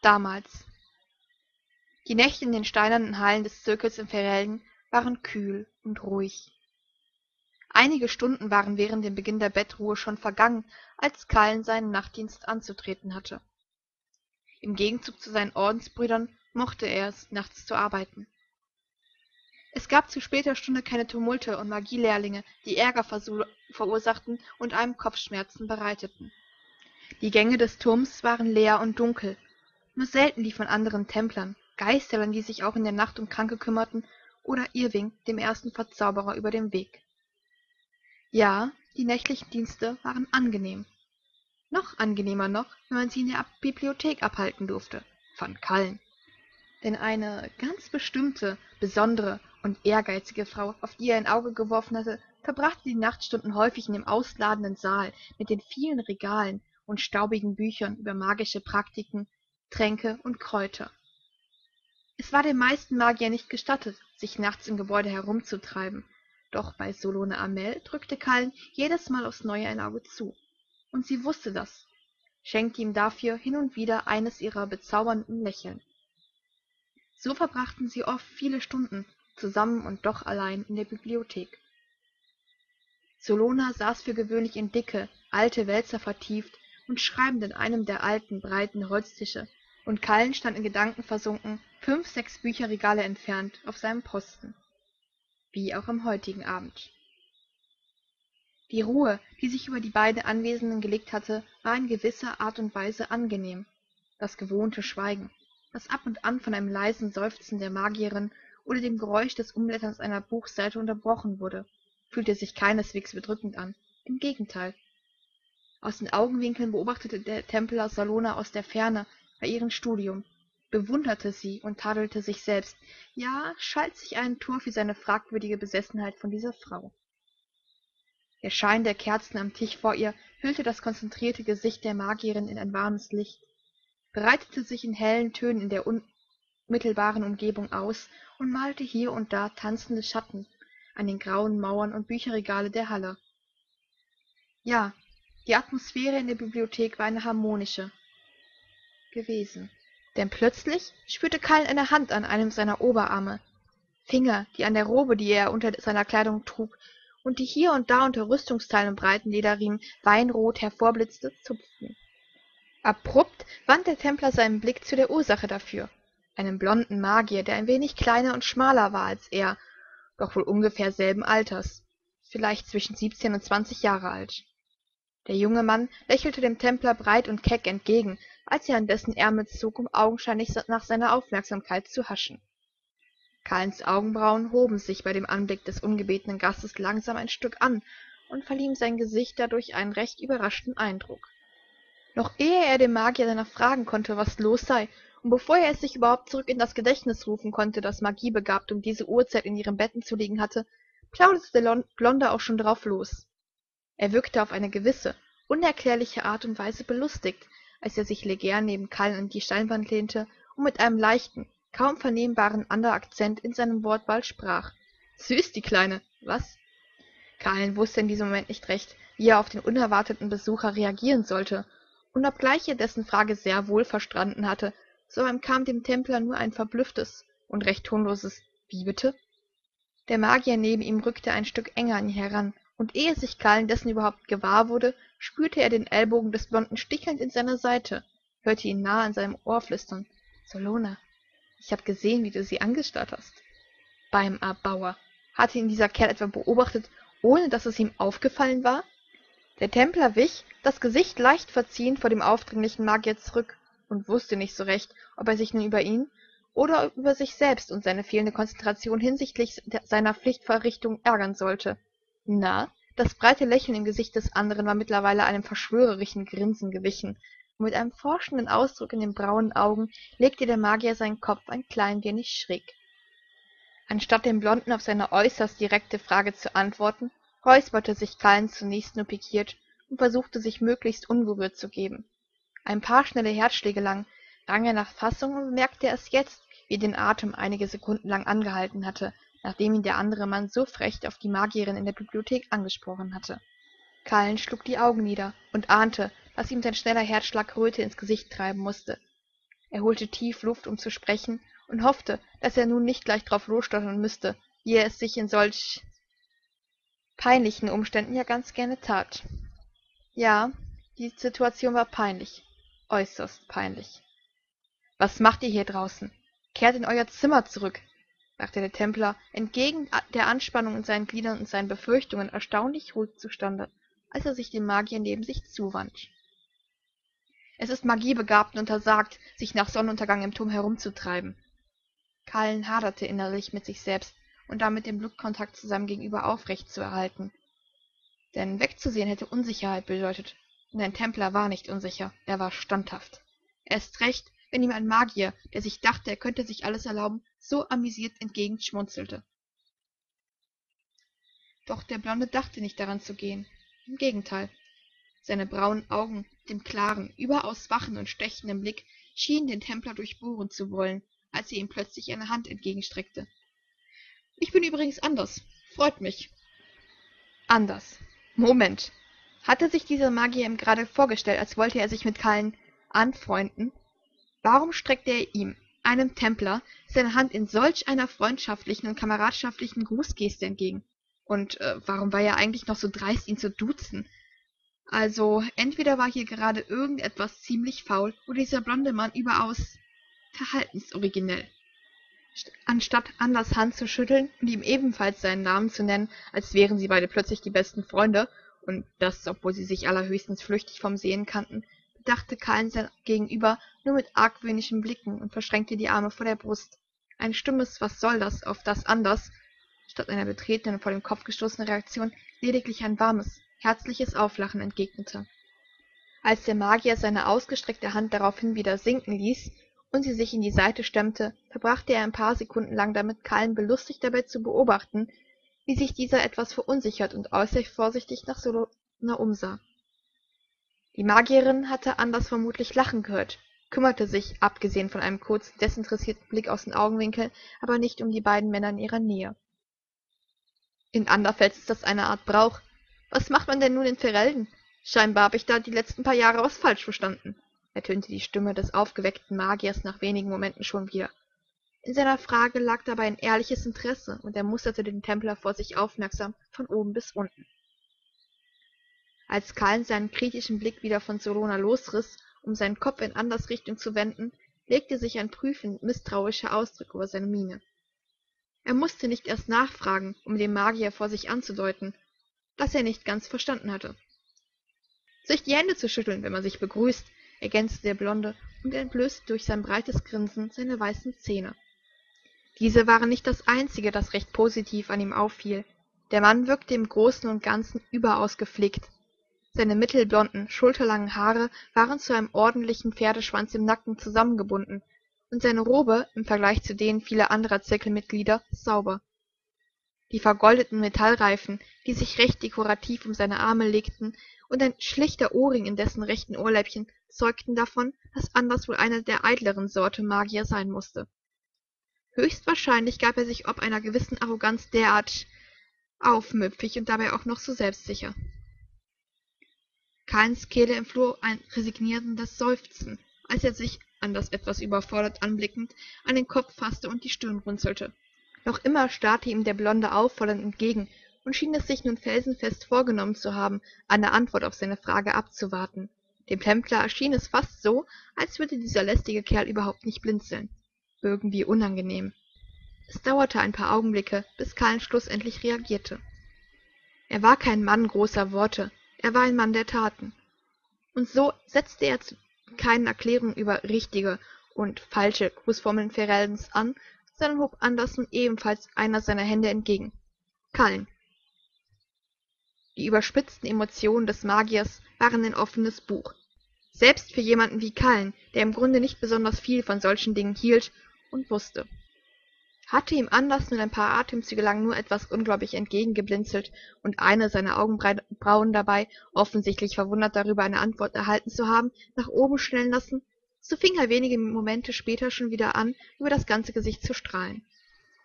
damals. Die nächte in den steinernen hallen des zirkels in ferelden waren kühl und ruhig. Einige stunden waren während dem beginn der bettruhe schon vergangen als kallen seinen nachtdienst anzutreten hatte. Im gegenzug zu seinen ordensbrüdern mochte er es nachts zu arbeiten. Es gab zu später stunde keine tumulte und magielehrlinge die ärger verursachten und einem kopfschmerzen bereiteten die gänge des turms waren leer und dunkel. Nur selten die von anderen templern geisterlern die sich auch in der nacht um kranke kümmerten oder irving dem ersten verzauberer über den weg. Ja die nächtlichen dienste waren angenehm. Noch angenehmer noch wenn man sie in der bibliothek abhalten durfte. Fand kallen denn eine ganz bestimmte besondere und ehrgeizige frau auf die er ein auge geworfen hatte verbrachte die nachtstunden häufig in dem ausladenden saal mit den vielen regalen und staubigen büchern über magische praktiken tränke und kräuter. Es war den meisten magiern nicht gestattet sich nachts im gebäude herumzutreiben. Doch bei Solone Amel drückte kallen jedesmal aufs neue ein auge zu. Und sie wusste das schenkte ihm dafür hin und wieder eines ihrer bezaubernden lächeln. So verbrachten sie oft viele stunden zusammen und doch allein in der bibliothek. Solona saß für gewöhnlich in dicke alte wälzer vertieft und schreibend in einem der alten breiten holztische. Und kallen stand in gedanken versunken fünf sechs bücherregale entfernt auf seinem posten. Wie auch am heutigen abend. Die ruhe die sich über die beiden anwesenden gelegt hatte war in gewisser art und weise angenehm. Das gewohnte schweigen das ab und an von einem leisen seufzen der magierin oder dem geräusch des umblätterns einer buchseite unterbrochen wurde fühlte sich keineswegs bedrückend an. Im gegenteil aus den augenwinkeln beobachtete der templer salona aus der ferne bei ihrem studium bewunderte sie und tadelte sich selbst. Ja schalt sich einen tor für seine fragwürdige besessenheit von dieser frau. Der schein der kerzen am tisch vor ihr hüllte das konzentrierte gesicht der magierin in ein warmes licht breitete sich in hellen tönen in der unmittelbaren umgebung aus und malte hier und da tanzende schatten an den grauen mauern und bücherregale der halle. Ja die atmosphäre in der bibliothek war eine harmonische gewesen. Denn plötzlich spürte Karl eine hand an einem seiner oberarme. Finger die an der robe die er unter seiner kleidung trug und die hier und da unter rüstungsteilen und breiten lederriemen weinrot hervorblitzte zupften. Abrupt wandte der templer seinen blick zu der ursache dafür einem blonden magier der ein wenig kleiner und schmaler war als er doch wohl ungefähr selben alters vielleicht zwischen siebzehn und zwanzig jahre alt der junge mann lächelte dem templer breit und keck entgegen als er an dessen ärmel zog um augenscheinlich nach seiner aufmerksamkeit zu haschen. Karlens augenbrauen hoben sich bei dem anblick des ungebetenen gastes langsam ein stück an und verliehen sein gesicht dadurch einen recht überraschten eindruck. Noch ehe er den magier danach fragen konnte was los sei und bevor er es sich überhaupt zurück in das gedächtnis rufen konnte dass magiebegabte um diese uhrzeit in ihren betten zu liegen hatte plauderte der blonde auch schon drauf los er wirkte auf eine gewisse unerklärliche art und weise belustigt als er sich leger neben Karl an die steinwand lehnte und mit einem leichten kaum vernehmbaren anderakzent in seinem wortwahl sprach. Süß die kleine. Was? Karl wusste in diesem moment nicht recht wie er auf den unerwarteten besucher reagieren sollte. Und obgleich er dessen frage sehr wohl verstanden hatte so entkam dem templer nur ein verblüfftes und recht tonloses wie bitte? Der magier neben ihm rückte ein stück enger an ihn heran und ehe sich Karl dessen überhaupt gewahr wurde spürte er den ellbogen des blonden stichelnd in seiner seite hörte ihn nahe an seinem ohr flüstern. Salona ich hab gesehen wie du sie angestarrt hast. Beim erbauer. Hatte ihn dieser kerl etwa beobachtet ohne dass es ihm aufgefallen war? Der templer wich das gesicht leicht verziehen vor dem aufdringlichen magier zurück und wusste nicht so recht ob er sich nun über ihn oder über sich selbst und seine fehlende konzentration hinsichtlich seiner pflichtverrichtung ärgern sollte na das breite lächeln im gesicht des anderen war mittlerweile einem verschwörerischen grinsen gewichen. Und mit einem forschenden ausdruck in den braunen augen legte der magier seinen kopf ein klein wenig schräg. Anstatt dem blonden auf seine äußerst direkte frage zu antworten räusperte sich kallen zunächst nur pikiert und versuchte sich möglichst ungerührt zu geben. Ein paar schnelle herzschläge lang rang er nach fassung und bemerkte erst jetzt wie er den atem einige sekunden lang angehalten hatte nachdem ihn der andere mann so frech auf die magierin in der bibliothek angesprochen hatte kallen schlug die augen nieder und ahnte was ihm sein schneller Herzschlag Röte ins Gesicht treiben musste. Er holte tief Luft, um zu sprechen, und hoffte, dass er nun nicht gleich drauf losstottern müsste, wie er es sich in solch peinlichen Umständen ja ganz gerne tat. Ja, die Situation war peinlich, äußerst peinlich. Was macht ihr hier draußen? Kehrt in euer Zimmer zurück, brachte der Templer entgegen der Anspannung in seinen Gliedern und seinen Befürchtungen erstaunlich ruhig zustande, als er sich dem Magier neben sich zuwand. Es ist Magiebegabten untersagt, sich nach Sonnenuntergang im Turm herumzutreiben. Kallen haderte innerlich mit sich selbst und damit den Blickkontakt zu seinem Gegenüber aufrecht zu erhalten. Denn wegzusehen hätte Unsicherheit bedeutet, und ein Templer war nicht unsicher, er war standhaft. Erst recht, wenn ihm ein Magier, der sich dachte, er könnte sich alles erlauben, so amüsiert entgegenschmunzelte. Doch der Blonde dachte nicht daran zu gehen. Im Gegenteil. Seine braunen Augen, dem klaren, überaus wachen und stechenden Blick, schienen den Templer durchbohren zu wollen, als er ihm plötzlich eine Hand entgegenstreckte. Ich bin übrigens anders. Freut mich. Anders. Moment. Hatte sich dieser Magier ihm gerade vorgestellt, als wollte er sich mit Kallen anfreunden? Warum streckte er ihm, einem Templer, seine Hand in solch einer freundschaftlichen und kameradschaftlichen Grußgeste entgegen? Und äh, warum war er eigentlich noch so dreist, ihn zu duzen? Also, entweder war hier gerade irgendetwas ziemlich faul, oder dieser blonde Mann überaus verhaltensoriginell. Anstatt Anders Hand zu schütteln und ihm ebenfalls seinen Namen zu nennen, als wären sie beide plötzlich die besten Freunde, und das, obwohl sie sich allerhöchstens flüchtig vom Sehen kannten, bedachte Kallen sein Gegenüber nur mit argwöhnischen Blicken und verschränkte die Arme vor der Brust. Ein stummes Was soll das, auf das Anders, statt einer betretenen und vor dem Kopf gestoßenen Reaktion, lediglich ein warmes, herzliches Auflachen entgegnete. Als der Magier seine ausgestreckte Hand daraufhin wieder sinken ließ und sie sich in die Seite stemmte, verbrachte er ein paar Sekunden lang damit, Kallen belustigt dabei zu beobachten, wie sich dieser etwas verunsichert und äußerst vorsichtig nach Solona umsah. Die Magierin hatte Anders vermutlich lachen gehört, kümmerte sich, abgesehen von einem kurzen, desinteressierten Blick aus den Augenwinkeln, aber nicht um die beiden Männer in ihrer Nähe. In Anderfels ist das eine Art Brauch. Was macht man denn nun in Ferelden? Scheinbar habe ich da die letzten paar Jahre was falsch verstanden ertönte die Stimme des aufgeweckten Magiers nach wenigen Momenten schon wieder. In seiner Frage lag dabei ein ehrliches Interesse, und er musterte den Templer vor sich aufmerksam von oben bis unten. Als Kallen seinen kritischen Blick wieder von Solona losriß, um seinen Kopf in Anders Richtung zu wenden, legte sich ein prüfend misstrauischer Ausdruck über seine Miene. Er musste nicht erst nachfragen, um dem Magier vor sich anzudeuten, dass er nicht ganz verstanden hatte. Sich die Hände zu schütteln, wenn man sich begrüßt, ergänzte der Blonde und entblößte durch sein breites Grinsen seine weißen Zähne. Diese waren nicht das einzige, das recht positiv an ihm auffiel. Der Mann wirkte im Großen und Ganzen überaus gepflegt. Seine mittelblonden, schulterlangen Haare waren zu einem ordentlichen Pferdeschwanz im Nacken zusammengebunden, und seine Robe, im Vergleich zu denen vieler anderer Zirkelmitglieder, sauber. Die vergoldeten Metallreifen, die sich recht dekorativ um seine Arme legten, und ein schlichter Ohrring in dessen rechten Ohrläppchen zeugten davon, dass Anders wohl einer der eitleren Sorte Magier sein musste. Höchstwahrscheinlich gab er sich ob einer gewissen Arroganz derart aufmüpfig und dabei auch noch so selbstsicher. Keins Kehle entfloh ein resignierendes Seufzen, als er sich, Anders etwas überfordert anblickend, an den Kopf fasste und die Stirn runzelte. Noch immer starrte ihm der Blonde auffordernd entgegen und schien es sich nun felsenfest vorgenommen zu haben, eine Antwort auf seine Frage abzuwarten. Dem Templer erschien es fast so, als würde dieser lästige Kerl überhaupt nicht blinzeln. Irgendwie unangenehm. Es dauerte ein paar Augenblicke, bis Kallen schlussendlich reagierte. Er war kein Mann großer Worte, er war ein Mann der Taten. Und so setzte er zu keinen Erklärungen über richtige und falsche Grußformeln Fereldens an, sondern hob Andersen ebenfalls einer seiner Hände entgegen. Kallen, die überspitzten Emotionen des Magiers waren ein offenes Buch. Selbst für jemanden wie Kallen, der im Grunde nicht besonders viel von solchen Dingen hielt und wusste. Hatte ihm Anders mit ein paar Atemzüge lang nur etwas ungläubig entgegengeblinzelt und eine seiner Augenbrauen dabei, offensichtlich verwundert darüber, eine Antwort erhalten zu haben, nach oben schnellen lassen, so fing er wenige Momente später schon wieder an, über das ganze Gesicht zu strahlen.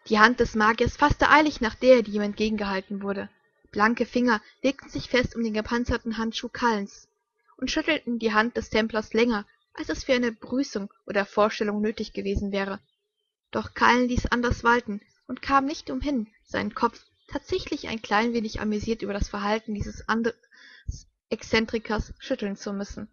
Die Hand des Magiers fasste eilig nach der, die ihm entgegengehalten wurde. Blanke Finger legten sich fest um den gepanzerten Handschuh Kallens, und schüttelten die hand des templers länger als es für eine begrüßung oder vorstellung nötig gewesen wäre doch kallen ließ anders walten und kam nicht umhin seinen kopf tatsächlich ein klein wenig amüsiert über das verhalten dieses excentrikers schütteln zu müssen